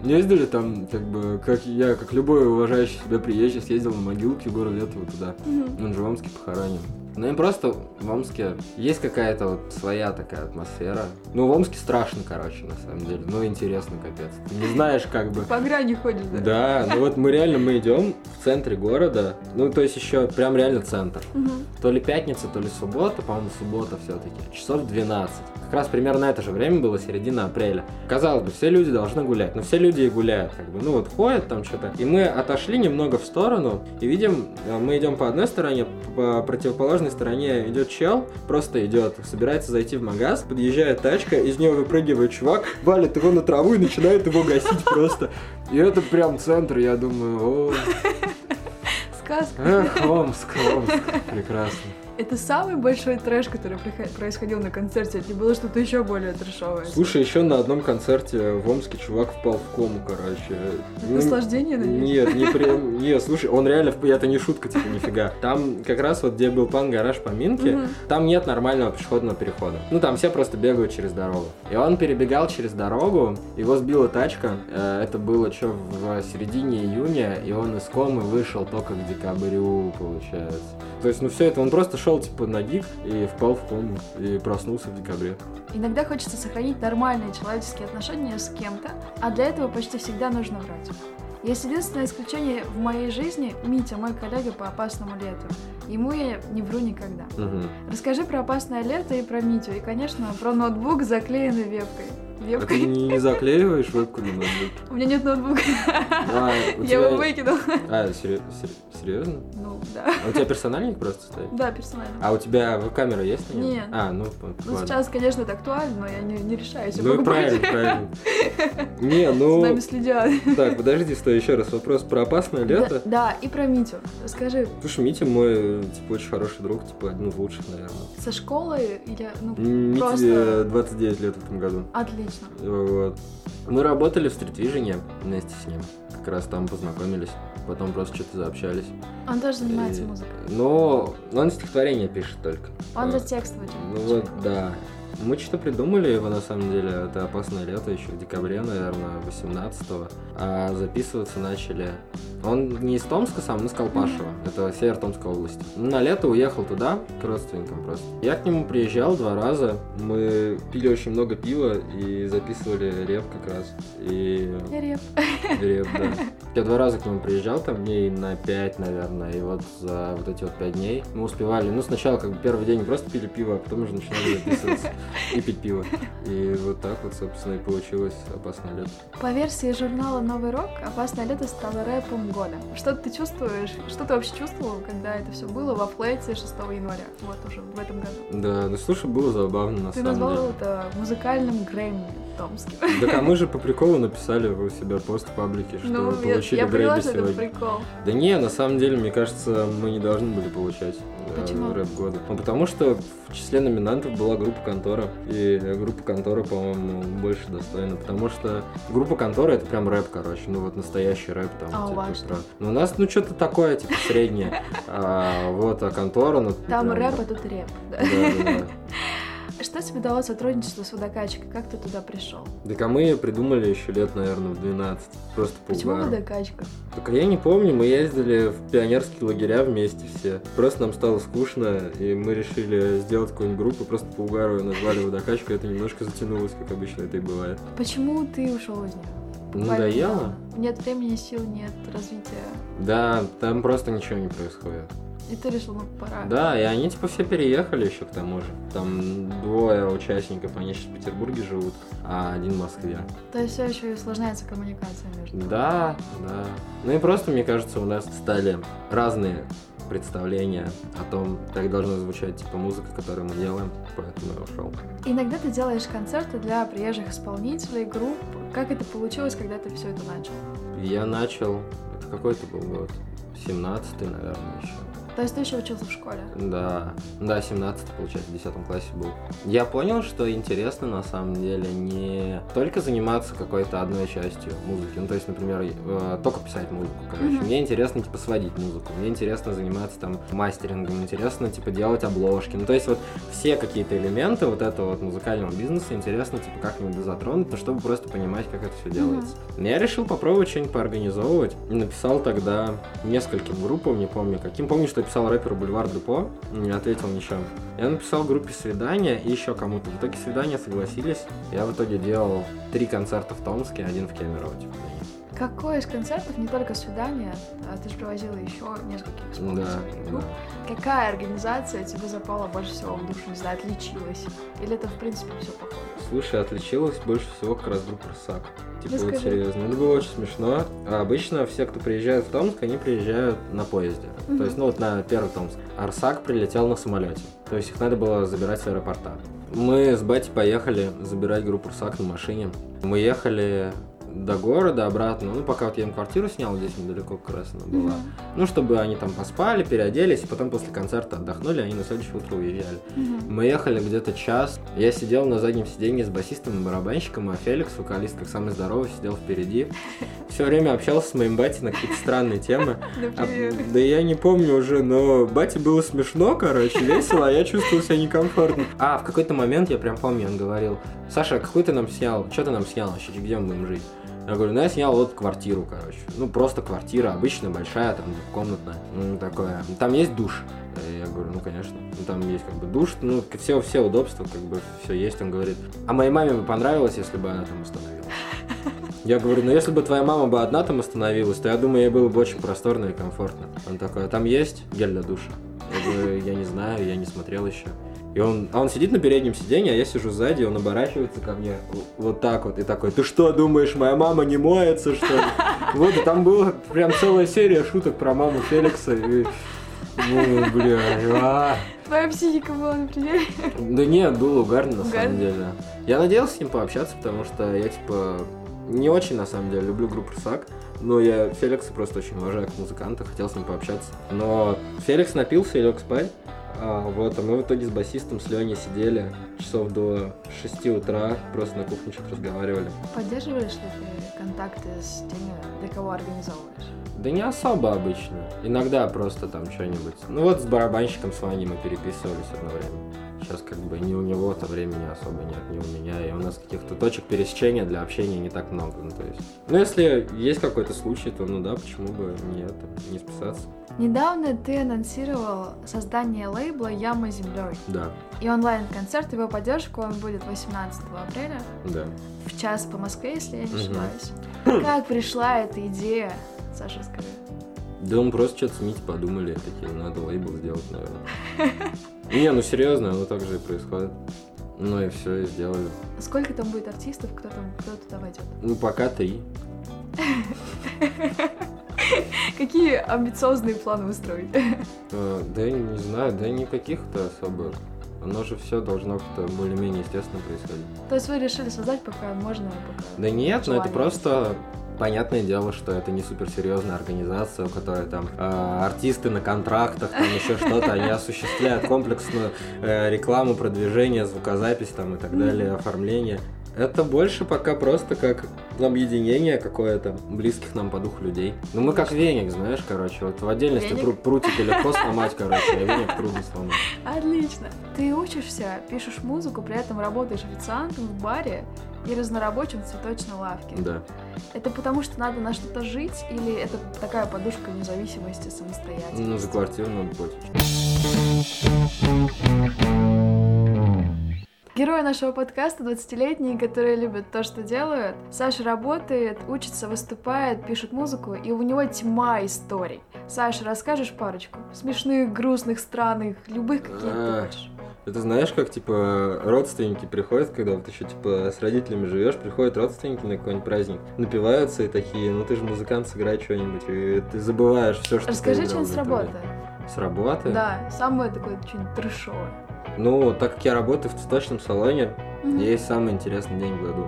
Ездили там, как бы, как я, как любой уважающий себя приезжий, съездил на могилки в город Летово туда. Мгм. Он же в Омске похоронен. Ну и просто в Омске есть какая-то вот своя такая атмосфера. Ну, в Омске страшно, короче, на самом деле. Ну, интересно, капец. Ты не знаешь, как бы... По грани ходишь, да? Да, ну вот мы реально, мы идем в центре города, ну, то есть еще прям реально центр. Мгм. То ли пятница, то ли суббота, по-моему, суббота все-таки. Часов 12. Как раз примерно это же время было, середина апреля. Казалось бы, все люди должны гулять, но все люди и гуляют, как бы, ну вот ходят там что-то. И мы отошли немного в сторону и видим, э, мы идем по одной стороне, по противоположной стороне идет чел, просто идет, собирается зайти в магаз, подъезжает тачка, из нее выпрыгивает чувак, валит его на траву и начинает его гасить просто. И это прям центр, я думаю, о, Сказка. эх, Омск, Омск, прекрасно. Это самый большой трэш, который происходил на концерте. Или было что-то еще более трэшовое? Слушай, еще на одном концерте в Омске чувак впал в кому, короче. Ну, Наслаждение, надеюсь? Нет, не прям. Не, слушай, он реально, это не шутка, типа, нифига. Там как раз вот где был пан гараж поминки, там нет нормального пешеходного перехода. Ну там все просто бегают через дорогу. И он перебегал через дорогу, его сбила тачка. Э, Это было что в середине июня, и он из комы вышел только к декабрю, получается. То есть, ну все это, он просто шел типа на гик и впал в кому и проснулся в декабре. Иногда хочется сохранить нормальные человеческие отношения с кем-то, а для этого почти всегда нужно врать. Есть единственное исключение в моей жизни – Митя, мой коллега по опасному лету. Ему я не вру никогда. Мгм. Расскажи про опасное лето и про Митю, и, конечно, про ноутбук, заклеенный вебкой. А ты Вебкой? не, заклеиваешь вебку на ноутбуке? У меня нет ноутбука. А, Я его выкинул. А, серьезно? Ну, да. А у тебя персональник просто стоит? Да, персонально. А у тебя камера есть? Нет. А, ну, Ну, сейчас, конечно, это актуально, но я не, решаюсь. Ну правильно, правильно. Не, ну... нами следят. Так, подожди, стой, еще раз вопрос про опасное лето. Да, и про Митю. Скажи, Слушай, Митя мой, типа, очень хороший друг, типа, один из лучших, наверное. со школы или, ну, Мите Просто- 29 лет в этом году. отлично. Отлично. Вот. Мы работали в стритвижене вместе с ним. Как раз там познакомились. Потом просто что-то заобщались. Он тоже занимается И- музыкой. Но он стихотворение пишет только. Он за текст вроде. Ну вот, да. Мы что-то придумали его, на самом деле, это «Опасное лето» еще в декабре, наверное, 18-го. А записываться начали... Он не из Томска сам, он из Колпашева. Это север Томской области. На лето уехал туда, к родственникам просто. Я к нему приезжал два раза. Мы пили очень много пива и записывали реп как раз. И Реп. Реп, да. Я два раза к нему приезжал, там дней на пять, наверное, и вот за вот эти вот пять дней мы успевали, ну, сначала как бы первый день просто пили пиво, а потом уже начинали записываться и пить пиво. И вот так вот, собственно, и получилось «Опасное лето». По версии журнала «Новый рок», «Опасное лето» стало рэпом года. Что ты чувствуешь? Что ты вообще чувствовал, когда это все было во флете 6 января? Вот уже в этом году. Да, ну слушай, было забавно на Ты самом назвал деле. это музыкальным Грэмми томским. Так а мы же по приколу написали у себя пост в паблике, что Ну, я, получили я поняла, Грэмми что это сегодня. прикол. Да не, на самом деле, мне кажется, мы не должны были получать э, Почему? рэп года. Ну, потому что в числе номинантов была группа Контора. И группа Контора, по-моему, больше достойна. Потому что группа Контора это прям рэп, короче. Ну вот настоящий рэп там. А у типа, вас что? про- Ну у нас, ну что-то такое, типа, среднее. А, Вот, а Контора, ну... Там прям- рэп, а тут рэп. Да, да, да. Что тебе дало сотрудничество с водокачкой? Как ты туда пришел? Так а мы придумали еще лет, наверное, в 12. Просто по Почему угару. водокачка? Так я не помню, мы ездили в пионерские лагеря вместе все. Просто нам стало скучно, и мы решили сделать какую-нибудь группу, просто по угару её назвали водокачка, это немножко затянулось, как обычно это и бывает. Почему ты ушел из нее? Надоело? Нет времени, сил, нет развития. Да, там просто ничего не происходит. И ты решил, ну пора. Да, и они типа все переехали еще к тому же. Там двое участников, они сейчас в Петербурге живут, а один в Москве. То есть все еще и усложняется коммуникация между. Да, да. Ну и просто, мне кажется, у нас стали разные представления о том, как должна звучать типа музыка, которую мы делаем, поэтому я ушел. Иногда ты делаешь концерты для приезжих исполнителей, групп. Как это получилось, когда ты все это начал? Я начал, это какой это был год? 17-й, наверное, еще. То есть ты еще учился в школе? Да, да, 17 получается, в 10 классе был. Я понял, что интересно на самом деле не только заниматься какой-то одной частью музыки, ну то есть, например, э, только писать музыку, короче. Мгм. Мне интересно, типа, сводить музыку, мне интересно заниматься там мастерингом, интересно, типа, делать обложки. Ну то есть, вот все какие-то элементы вот этого вот музыкального бизнеса интересно, типа, как-нибудь затронуть, ну чтобы просто понимать, как это все делается. Я решил попробовать что-нибудь поорганизовывать. Написал тогда нескольким группам, не помню каким. Помню, что писал рэперу Бульвар Дупо, не ответил ничем. Я написал группе «Свидания» и еще кому-то. В итоге «Свидания» согласились. Я в итоге делал три концерта в Томске, один в Кемерово. типа. Какой из концертов, не только свидания, а ты же проводила еще нескольких Да, исполнителей групп. да. Какая организация тебе запала больше всего в душу, не знаю, отличилась? Или это, в принципе, все похоже? Слушай, отличилась больше всего как раз группа «Рсак». Типа, вот Расскажи. серьезно. Это было очень смешно. А обычно все, кто приезжает в Томск, они приезжают на поезде. Мгм. То есть, ну вот на первый Томск. Арсак прилетел на самолете. То есть их надо было забирать с аэропорта. Мы с Бати поехали забирать группу Рсак на машине. Мы ехали до города обратно, ну, пока вот я им квартиру снял, здесь недалеко как раз она была. Мгм. Ну, чтобы они там поспали, переоделись, и потом после концерта отдохнули, они на следующее утро уезжали. Мгм. Мы ехали где-то час. Я сидел на заднем сиденье с басистом и барабанщиком, а Феликс, вокалист, как самый здоровый, сидел впереди. Все время общался с моим батей на какие-то странные темы. А, да я не помню уже, но бате было смешно, короче, весело, а я чувствовал себя некомфортно. А, в какой-то момент, я прям помню, он говорил, Саша, какой ты нам снял? Что ты нам снял вообще? Где мы будем жить? Я говорю, ну я снял вот квартиру, короче. Ну, просто квартира, обычная, большая, там, двухкомнатная. Ну, такое. Там есть душ. Э, Я говорю, ну, конечно. Ну, там есть как бы душ, ну, все, все удобства, как бы все есть. Он говорит, а моей маме бы понравилось, если бы она там остановилась. Я говорю, ну если бы твоя мама бы одна там остановилась, то я думаю, ей было бы очень просторно и комфортно. Он такой, а там есть гель для душа? Я говорю, я не знаю, я не смотрел еще. И он, а он сидит на переднем сиденье, а я сижу сзади, он оборачивается ко мне вот так вот и такой, ты что думаешь, моя мама не моется, что ли? Вот, и там была прям целая серия шуток про маму Феликса, и... Ну, бля, а. Твоя психика была на пределе. Да нет, было угарно на Угарно? самом деле. Я надеялся с ним пообщаться, потому что я типа не очень, на самом деле, люблю группу Рсак, но я Феликса просто очень уважаю как музыканта, хотел с ним пообщаться. Но Феликс напился и лег спать. А, вот, а мы в итоге с басистом, с Леней сидели часов до 6 утра, просто на кухне что-то разговаривали. Поддерживаешь ли ты контакты с теми, для кого организовываешь? Да не особо обычно. Иногда просто там что-нибудь. Ну вот с барабанщиком с Ваней мы переписывались одно время. Сейчас как бы ни у него то времени особо нет, ни у меня. И у нас каких-то точек пересечения для общения не так много. Ну, то есть. Ну, если есть какой-то случай, то ну да, почему бы не это, не списаться. Недавно ты анонсировал создание лейбла «Яма землей». Да, И онлайн-концерт его поддержку, он будет 18 апреля, да. в час по Москве, если я не ошибаюсь. Как пришла эта идея? Саша, скажи. Да мы просто что-то с Митей подумали, такие, «Ну, надо лейбл сделать, наверное. Не, ну серьезно, оно так же и происходит. Ну и все, и сделали. Сколько там будет артистов, кто там, кто туда войдет? Ну пока три. Какие амбициозные планы вы строите? Э, Да я не знаю, да никаких-то особых. Оно же все должно как-то более-менее естественно происходить. То есть вы решили создать, пока можно, пока... Да нет, ну это просто понятное дело, что это не суперсерьезная организация, у которой там э, артисты на контрактах, там еще что-то, они осуществляют комплексную э, рекламу, продвижение, звукозапись там и так далее, оформление. Это больше пока просто как объединение какое-то близких нам по духу людей. Ну мы как веник, знаешь, короче, вот в отдельности пру- прутики легко сломать, короче, а веник трудно сломать. Отлично. Ты учишься, пишешь музыку, при этом работаешь официантом в баре и разнорабочим в цветочной лавке. Да. Это потому, что надо на что-то жить, или это такая подушка независимости, самостоятельности? Ну, за квартиру надо платить. Герои нашего подкаста 20-летние, которые любят то, что делают. Саша работает, учится, выступает, пишет музыку, и у него тьма историй. Саша, расскажешь парочку? Смешных, грустных, странных, любых, какие ты хочешь. Это знаешь, как типа родственники приходят, когда вот еще типа с родителями живешь, приходят родственники на какой-нибудь праздник, напиваются и такие, ну ты же музыкант, сыграй что-нибудь, и ты забываешь все, что Расскажи ты играл что-нибудь с работы. С работы? Да, самое такое что-нибудь трешовое. Ну, так как я работаю в цветочном салоне, Мгм. есть самый интересный день в году.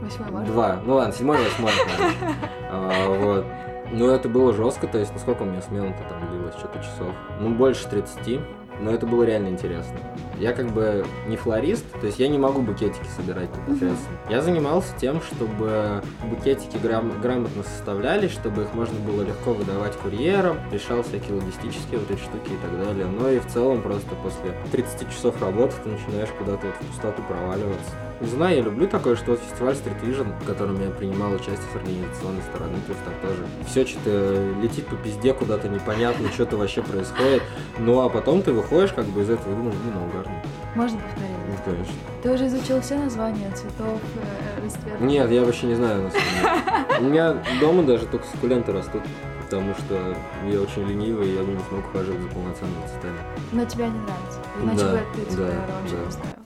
8 марта. Два. Ну ладно, седьмой, восьмой. короче. А, Вот. Ну, это было жестко, то есть, ну сколько у меня смена-то там длилась, что-то часов? Ну, больше 30, но это было реально интересно. Я как бы не флорист, то есть я не могу букетики собирать непосредственно. Я занимался тем, чтобы букетики грам- грамотно составлялись, чтобы их можно было легко выдавать курьерам, решал всякие логистические вот эти штуки и так далее. Но и в целом просто после 30 часов работы ты начинаешь куда-то вот в пустоту проваливаться. Не знаю, я люблю такое, что вот фестиваль Street Vision, в котором я принимал участие с организационной стороны, то есть там тоже все что-то летит по пизде куда-то непонятно, что-то вообще происходит. Ну а потом ты выходишь как бы из этого и думаешь, блин, а угарно. Можно повторить? Ну, конечно. Ты уже изучил все названия цветов, э, расцветок? Нет, я вообще не знаю на самом деле. У меня дома даже только суккуленты растут, потому что я очень ленивый, и я бы не смог ухаживать за полноценными цветами. Но тебе они нравятся. Иначе Да, бы ты тебя да, да. не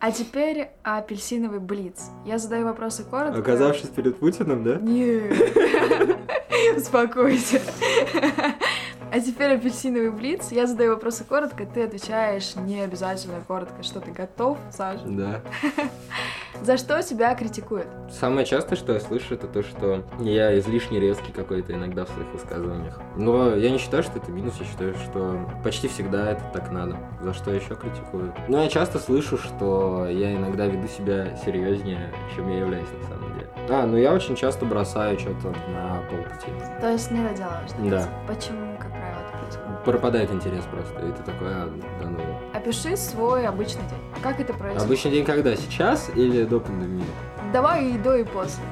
А теперь апельсиновый блиц. Я задаю вопросы коротко. Оказавшись перед Путиным, да? Нет. Успокойся. А теперь апельсиновый блиц. Я задаю вопросы коротко, ты отвечаешь не обязательно коротко, что ты готов, Саша. Да. За что тебя критикуют? Самое частое, что я слышу, это то, что я излишне резкий какой-то иногда в своих высказываниях. Но я не считаю, что это минус, я считаю, что почти всегда это так надо. За что еще критикуют? Но я часто слышу, что я иногда веду себя серьезнее, чем я являюсь на самом деле. А, ну я очень часто бросаю что-то на полпути. То есть не доделываешь. так Да. сказать. Почему, Пропадает интерес просто, и ты такой, а, да ну. Опиши свой обычный день. Как это происходит? Обычный день когда? Сейчас или до пандемии? Давай и до, и после.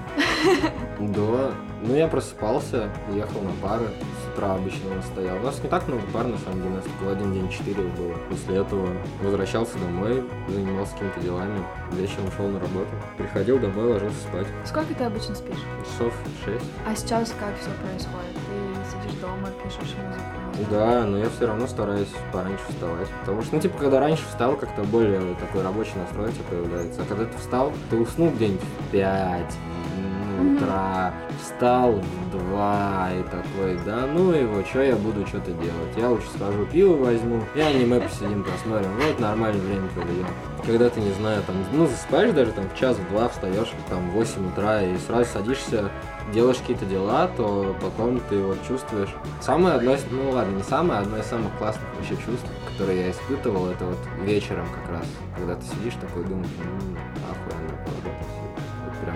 До. Ну, я просыпался, ехал на пары. С утра обычно он стоял. У нас не так много пар, на самом деле. У нас только один день четыре было. После этого возвращался домой, занимался какими-то делами. Вечером шел на работу. Приходил домой, ложился спать. Сколько ты обычно спишь? Часов шесть. А сейчас как все происходит? Ты сидишь дома, пишешь музыку? Да, но я все равно стараюсь пораньше вставать. Потому что, ну, типа, когда раньше встал, как-то более такой рабочий настрой у тебя появляется. А когда ты встал, ты уснул где-нибудь в пять, ну, Мгм. утра, встал в 2 и такой, да ну его, что я буду что-то делать? Я лучше схожу пиво возьму, и аниме посидим, посмотрим. Вот нормальное время проведем. Когда ты, не знаю, там, ну, засыпаешь даже там в час, в два, встаешь там в 8 утра и сразу садишься делаешь какие-то дела, то потом ты вот чувствуешь. Самое одно из, ну ладно, не самое, одно из самых классных вообще чувств, которые я испытывал, это вот вечером как раз, когда ты сидишь такой думаешь, «М, охуенно поработал.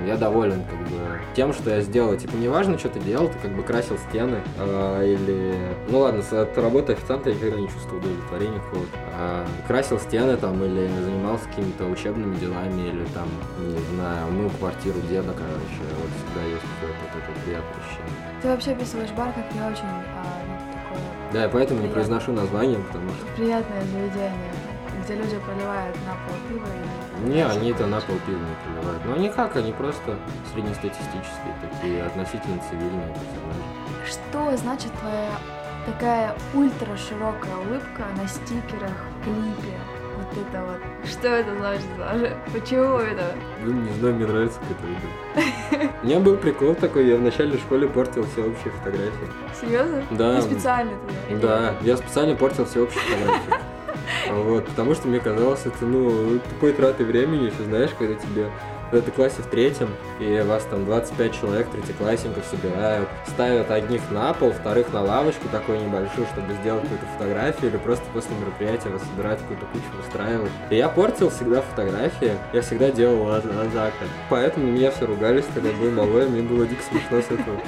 Я доволен как бы тем, что я сделал. Типа неважно, что ты делал, ты как бы красил стены а, или... Ну ладно, с- от работы официанта я никогда не чувствовал удовлетворения какого-то. А, красил стены там или занимался какими-то учебными делами или там, не знаю, мыл квартиру деда, короче. Вот всегда есть какое-то вот это приятное ощущение. Ты вообще описываешь бар как не очень а, ну, такое Да, я поэтому не Приятно. произношу название, потому что... приятное заведение, где люди проливают на пол пива и... Не, они это на пол пива не проливают. Но они как, они просто среднестатистические такие, относительно цивильные персонажи. Что значит твоя такая ультра широкая улыбка на стикерах, клипе? Вот это вот. Что это значит даже? Почему это? Ну, не знаю, мне нравится как это выглядит. У меня был прикол такой, я в начале школе портил все общие фотографии. Серьезно? Да. Ты специально туда? Да, я специально портил все общие фотографии. Вот, потому что мне казалось, это, ну, тупой траты времени, еще знаешь, когда тебе когда ты в классе в третьем, и вас там 25 человек, третьеклассников собирают, ставят одних на пол, вторых на лавочку такой небольшую, чтобы сделать какую-то фотографию, или просто после мероприятия вас собирать какую-то кучу устраивать. И я портил всегда фотографии, я всегда делал а- азака. Поэтому меня все ругались, когда был малой, мне было дико смешно с этого.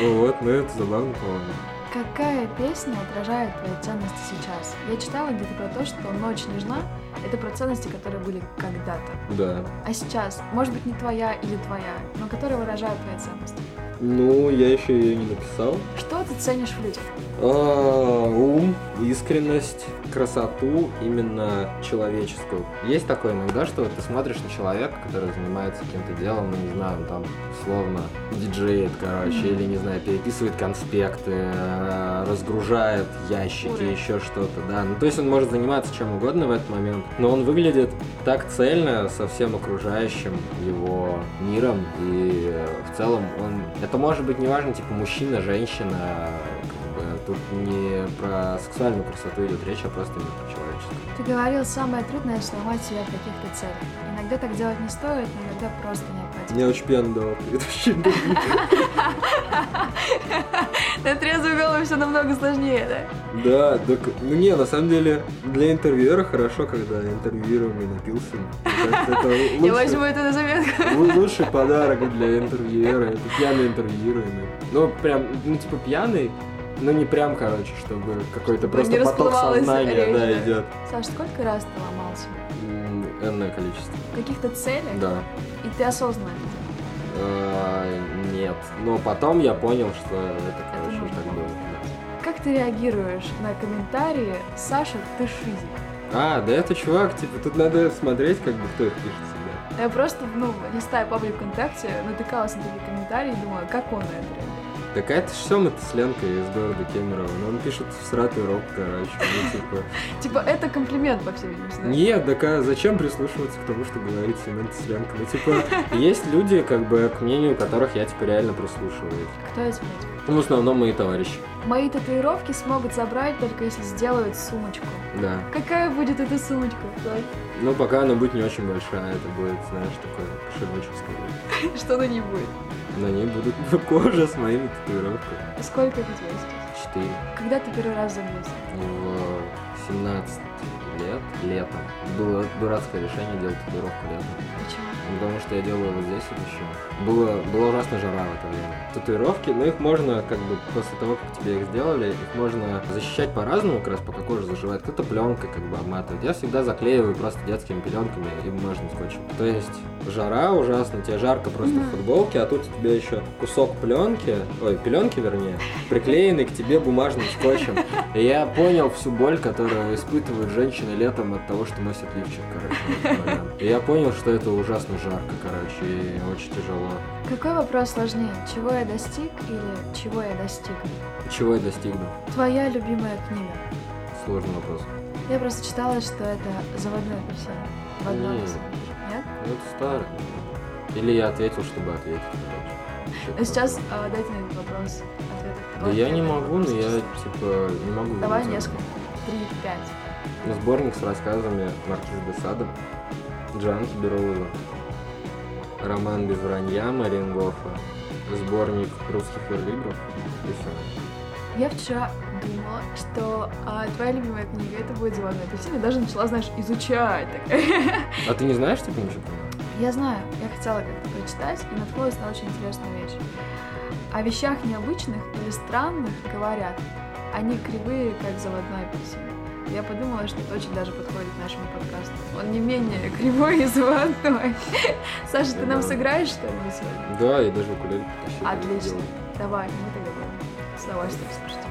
Вот, ну это забавно, по-моему. Какая песня отражает твои ценности сейчас? Я читала где-то про то, что «Ночь нежна» — это про ценности, которые были когда-то. Да. А сейчас, может быть, не твоя или твоя, но которые выражают твои ценности. Ну, я еще ее не написал. Что ты ценишь в людях? А, ум, искренность, красоту именно человеческую. Есть такое иногда, что ты смотришь на человека, который занимается каким-то делом, ну не знаю, он там словно диджеет, короче, или не знаю, переписывает конспекты, э, разгружает ящики, Ура. еще что-то, да. Ну то есть он может заниматься чем угодно в этот момент, но он выглядит так цельно со всем окружающим его миром, и э, в целом он... Это может быть неважно, типа мужчина, женщина, тут не про сексуальную красоту идет речь, а просто именно про человеческую. Ты говорил, самое трудное сломать себя в каких-то целях. Иногда так делать не стоит, но иногда просто необходимо. Я очень пьяно давал предыдущий. На трезвую голову все намного сложнее, да? Да, так, ну не, на самом деле, для интервьюера хорошо, когда интервьюируемый напился. Это Я возьму это на заметку. Лу- Лучший подарок для интервьюера, это пьяный интервьюируемый. Ну, прям, ну, типа пьяный, но не прям, короче, чтобы какой-то Чтобы просто не поток сознания, речь, да, да. идет. Саш, сколько раз ты ломался? Энное количество. В каких-то целях? Да. И ты осознанно это? Э, Нет. Но потом я понял, что это, короче, нужно так было. Как ты реагируешь на комментарии «Саша, ты шизик»? А, да это чувак, типа, тут надо смотреть, как бы, кто их пишет всегда. Я просто, ну, листая паблик ВКонтакте, натыкалась на такие комментарии и думала, как он на это реагирует. Так а это ж Сёма Тесленко из города Кемерово. Ну, он пишет всратый рок, короче. Ну, типа... Типа, это комплимент, по всей видимости, да? Нет, так а зачем прислушиваться к тому, что говорит Семен Тесленко? Ну, типа, есть люди, как бы, к мнению которых я, типа, реально прислушиваюсь. Кто эти люди? Ну, в основном мои товарищи. Мои татуировки смогут забрать только если сделают сумочку. Да. Какая будет эта сумочка? Саш? Ну, пока она будет не очень большая, это будет, знаешь, такой кошелечек скорее. Что на ней будет? На ней будут кожа с моими татуировками. Сколько это тебе сейчас? Четыре. Когда ты первый раз забился? В 17 лет, летом. Было дурацкое решение делать татуировку летом. Почему? Ну, Потому что я делаю вот здесь вот еще. Было, была ужасно жара в это время. Татуировки, но их можно, как бы, после того, как тебе их сделали, их можно защищать по-разному, как раз пока кожа заживает. Кто-то пленкой как бы обматывает. Я всегда заклеиваю просто детскими пленками и бумажным скотчем. То есть жара ужасно, тебе жарко просто Мгм. в футболке, а тут у тебя еще кусок пленки, ой, пленки вернее, приклеенный к тебе бумажным скотчем. И я понял всю боль, которую испытывают женщины летом от того, что носят лифчик, короче. И я понял, что это ужасно жарко, короче, и очень тяжело. Какой вопрос сложнее? Чего я достиг или чего я достигну? Чего я достигну? Твоя любимая книга? Сложный вопрос. Я просто читала, что это заводной апельсин. В одном из-? Ну, это старый. Или я ответил, чтобы ответить. Но сейчас а, дайте на этот вопрос ответ. Да я не могу, но я, типа, не могу. Давай несколько. Три, пять. Ну, Сборник с рассказами Маркиз де Сада, Джан Бероула, роман без вранья Мариенгофа, сборник русских верлибров и все. Я вчера думала, что а, твоя любимая книга это будет «Зеленый апельсин», и даже начала, знаешь, изучать. А ты не знаешь, типа, ничего? Я знаю, я хотела как-то прочитать и наткнулась на очень интересную вещь. О вещах необычных или странных говорят, они кривые, как заводной апельсин. Я подумала, что это очень даже подходит нашему подкасту. Он не менее кривой и заводной. Саша, ты нам сыграешь что-нибудь сегодня? Да, я даже укулеле. Отлично. Давай, мы тогда удовольствием слушать.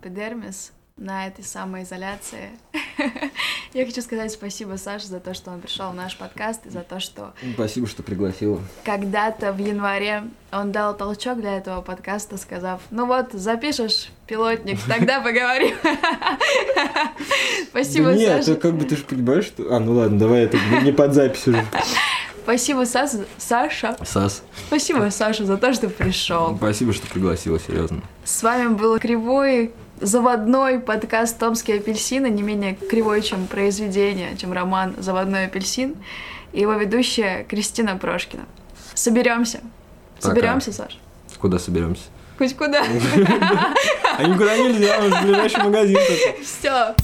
Эпидермис на этой самоизоляции, я хочу сказать спасибо Саше за то, что он пришел в наш подкаст и за то, что Спасибо, что пригласила. когда-то в январе он дал толчок для этого подкаста, сказав, ну вот, запишешь пилотник, тогда поговорим. Спасибо, нет, Саша. это как бы ты же понимаешь, что... А, ну ладно, давай это не под запись уже. Спасибо, Саса. Саша. Сас, Спасибо, Саша, за то, что пришел. спасибо, что пригласила, серьезно. С вами был кривой заводной подкаст «Томские апельсины», не менее кривой, чем произведение, чем роман «Заводной апельсин», и его ведущая Кристина Прошкина. Соберемся. Пока. Соберемся, Саш? Куда соберемся? Хоть куда. А никуда нельзя, он в ближайший магазин. Все.